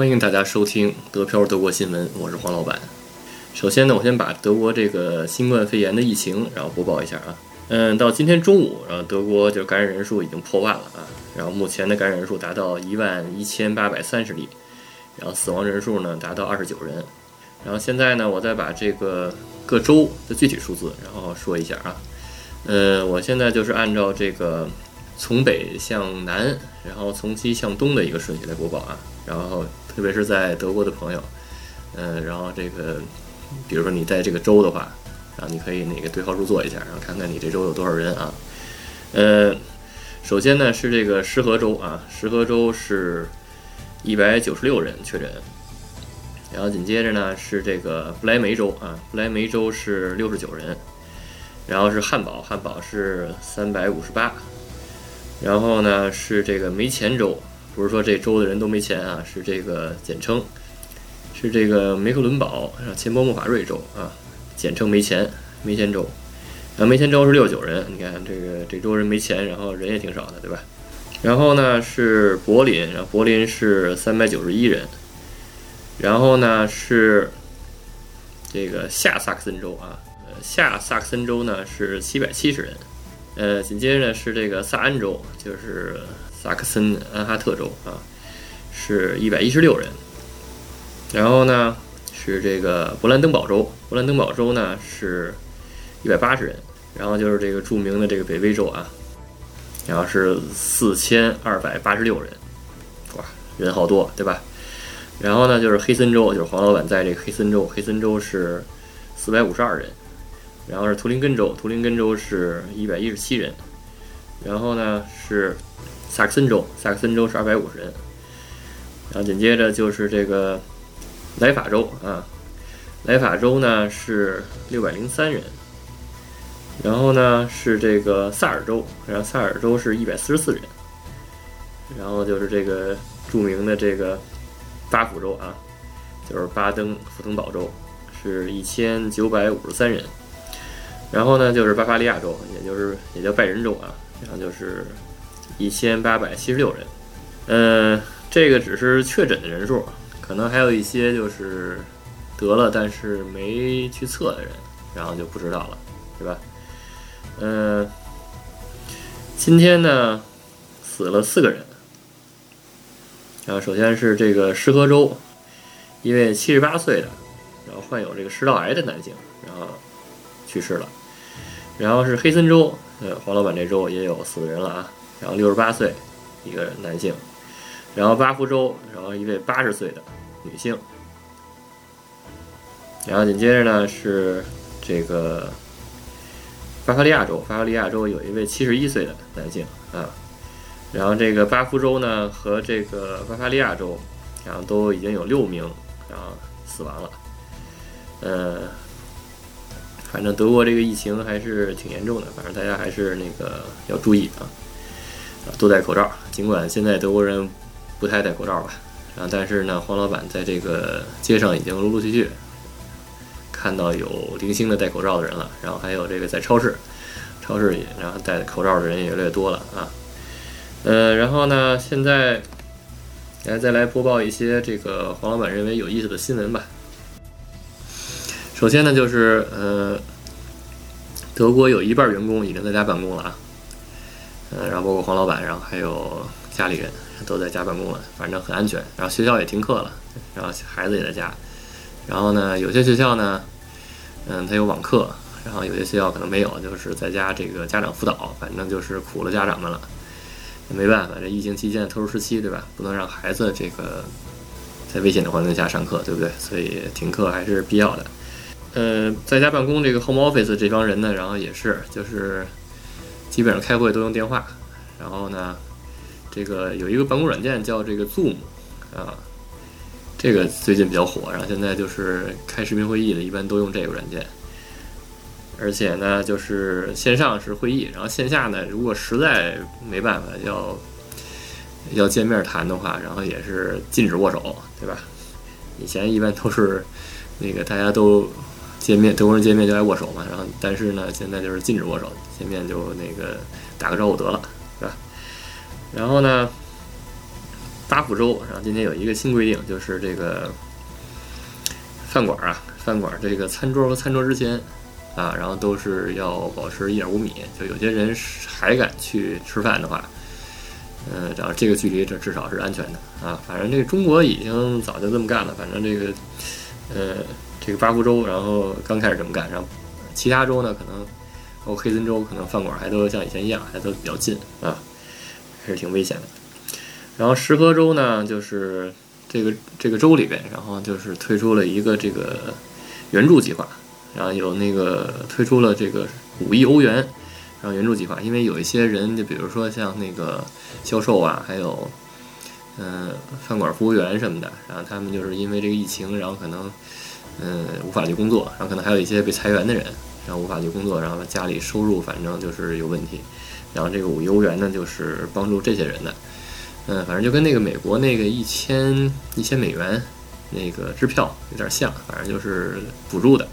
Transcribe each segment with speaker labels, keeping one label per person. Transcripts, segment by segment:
Speaker 1: 欢迎大家收听德飘德国新闻，我是黄老板。首先呢，我先把德国这个新冠肺炎的疫情，然后播报一下啊。嗯，到今天中午，然后德国就感染人数已经破万了啊。然后目前的感染人数达到一万一千八百三十例，然后死亡人数呢达到二十九人。然后现在呢，我再把这个各州的具体数字，然后说一下啊。呃，我现在就是按照这个从北向南，然后从西向东的一个顺序来播报啊。然后特别是在德国的朋友，嗯，然后这个，比如说你在这个州的话，然后你可以那个对号入座一下，然后看看你这州有多少人啊。呃，首先呢是这个石河州啊，石河州是一百九十六人确诊。然后紧接着呢是这个不来梅州啊，不来梅州是六十九人，然后是汉堡，汉堡是三百五十八，然后呢是这个梅前州，不是说这州的人都没钱啊，是这个简称，是这个梅克伦堡，然后前波莫法瑞州啊，简称没钱，没钱州，然后梅前州是六九人，你看这个这州人没钱，然后人也挺少的，对吧？然后呢是柏林，然后柏林是三百九十一人。然后呢是这个下萨克森州啊，呃下萨克森州呢是七百七十人，呃紧接着呢是这个萨安州，就是萨克森安哈特州啊，是一百一十六人。然后呢是这个勃兰登堡州，勃兰登堡州呢是一百八十人。然后就是这个著名的这个北威州啊，然后是四千二百八十六人，哇，人好多，对吧？然后呢，就是黑森州，就是黄老板在这个黑森州，黑森州是四百五十二人。然后是图林根州，图林根州是一百一十七人。然后呢是萨克森州，萨克森州是二百五十人。然后紧接着就是这个莱法州啊，莱法州呢是六百零三人。然后呢是这个萨尔州，然后萨尔州是一百四十四人。然后就是这个著名的这个。巴福州啊，就是巴登符腾堡州，是一千九百五十三人。然后呢，就是巴伐利亚州，也就是也叫拜仁州啊，然后就是一千八百七十六人。嗯，这个只是确诊的人数，可能还有一些就是得了但是没去测的人，然后就不知道了，对吧？嗯，今天呢，死了四个人。然后首先是这个石河州，一位七十八岁的，然后患有这个食道癌的男性，然后去世了。然后是黑森州，呃，黄老板这州也有死人了啊。然后六十八岁一个男性。然后巴福州，然后一位八十岁的女性。然后紧接着呢是这个巴伐利亚州，巴伐利亚州有一位七十一岁的男性啊。然后这个巴夫州呢和这个巴伐利亚州，然后都已经有六名然后死亡了。呃，反正德国这个疫情还是挺严重的，反正大家还是那个要注意啊，多戴口罩。尽管现在德国人不太戴口罩吧，然后但是呢，黄老板在这个街上已经陆陆续续看到有零星的戴口罩的人了，然后还有这个在超市，超市里然后戴口罩的人也越来越多了啊。呃，然后呢，现在来再来播报一些这个黄老板认为有意思的新闻吧。首先呢，就是呃，德国有一半员工已经在家办公了啊。呃，然后包括黄老板，然后还有家里人都在家办公了，反正很安全。然后学校也停课了，然后孩子也在家。然后呢，有些学校呢，嗯，它有网课，然后有些学校可能没有，就是在家这个家长辅导，反正就是苦了家长们了。没办法，这疫情期间特殊时期，对吧？不能让孩子这个在危险的环境下上课，对不对？所以停课还是必要的。呃，在家办公这个 home office 这帮人呢，然后也是就是基本上开会都用电话。然后呢，这个有一个办公软件叫这个 Zoom 啊，这个最近比较火。然后现在就是开视频会议的，一般都用这个软件。而且呢，就是线上是会议，然后线下呢，如果实在没办法要要见面谈的话，然后也是禁止握手，对吧？以前一般都是那个大家都见面，德国人见面就来握手嘛，然后但是呢，现在就是禁止握手，见面就那个打个招呼得了，是吧？然后呢，巴福州，然后今天有一个新规定，就是这个饭馆啊，饭馆这个餐桌和餐桌之间啊，然后都是要保持一点五米。就有些人还敢去吃饭的话，嗯，然后这个距离这至少是安全的啊。反正这个中国已经早就这么干了，反正这个呃，这个巴福州，然后刚开始这么干，然后其他州呢，可能包括黑森州，可能饭馆还都像以前一样，还都比较近啊，还是挺危险的。然后石河州呢，就是这个这个州里边，然后就是推出了一个这个援助计划，然后有那个推出了这个五亿欧元，然后援助计划，因为有一些人，就比如说像那个销售啊，还有嗯饭馆服务员什么的，然后他们就是因为这个疫情，然后可能嗯无法去工作，然后可能还有一些被裁员的人，然后无法去工作，然后家里收入反正就是有问题，然后这个五亿欧元呢，就是帮助这些人的。嗯，反正就跟那个美国那个一千一千美元那个支票有点像，反正就是补助的，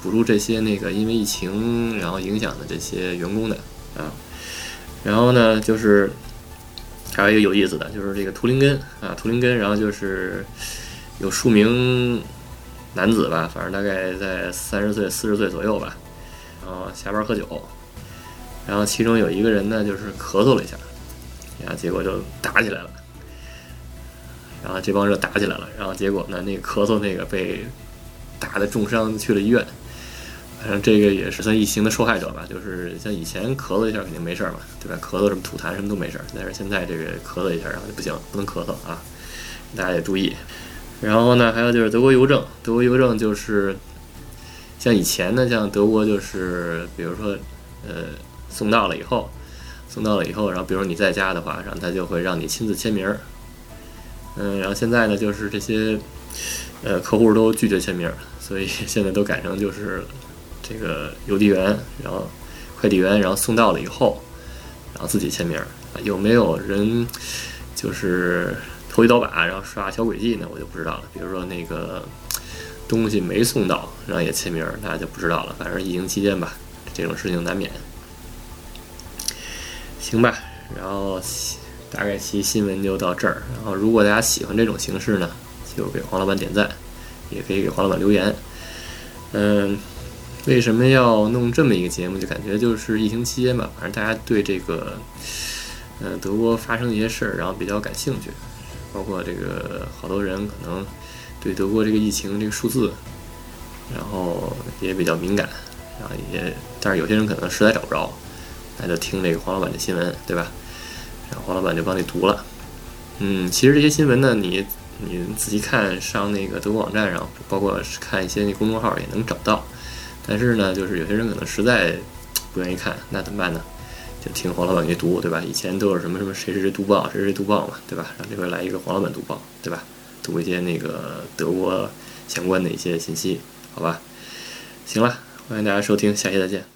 Speaker 1: 补助这些那个因为疫情然后影响的这些员工的啊。然后呢，就是还有一个有意思的，就是这个图林根啊，图林根，然后就是有数名男子吧，反正大概在三十岁、四十岁左右吧，然后下班喝酒，然后其中有一个人呢，就是咳嗽了一下。然后结果就打起来了，然后这帮人打起来了，然后结果呢，那个咳嗽那个被打的重伤去了医院，反正这个也是算疫情的受害者吧。就是像以前咳嗽一下肯定没事儿嘛，对吧？咳嗽什么吐痰什么都没事儿，但是现在这个咳嗽一下然后就不行，不能咳嗽啊，大家也注意。然后呢，还有就是德国邮政，德国邮政就是像以前呢，像德国就是比如说呃送到了以后。送到了以后，然后比如说你在家的话，然后他就会让你亲自签名儿。嗯，然后现在呢，就是这些呃客户都拒绝签名，所以现在都改成就是这个邮递员，然后快递员，然后送到了以后，然后自己签名儿。有没有人就是投机倒把，然后耍小诡计呢？我就不知道了。比如说那个东西没送到，然后也签名儿，那就不知道了。反正疫情期间吧，这种事情难免。行吧，然后大概其新闻就到这儿。然后如果大家喜欢这种形式呢，就给黄老板点赞，也可以给黄老板留言。嗯，为什么要弄这么一个节目？就感觉就是疫情期间吧，反正大家对这个，嗯，德国发生一些事儿，然后比较感兴趣。包括这个好多人可能对德国这个疫情这个数字，然后也比较敏感，然后也，但是有些人可能实在找不着。那就听这个黄老板的新闻，对吧？然后黄老板就帮你读了。嗯，其实这些新闻呢，你你仔细看，上那个德国网站上，包括看一些那公众号也能找到。但是呢，就是有些人可能实在不愿意看，那怎么办呢？就听黄老板去读，对吧？以前都是什么什么谁谁谁读报，谁谁谁读报嘛，对吧？然后这边来一个黄老板读报，对吧？读一些那个德国相关的一些信息，好吧？行了，欢迎大家收听，下期再见。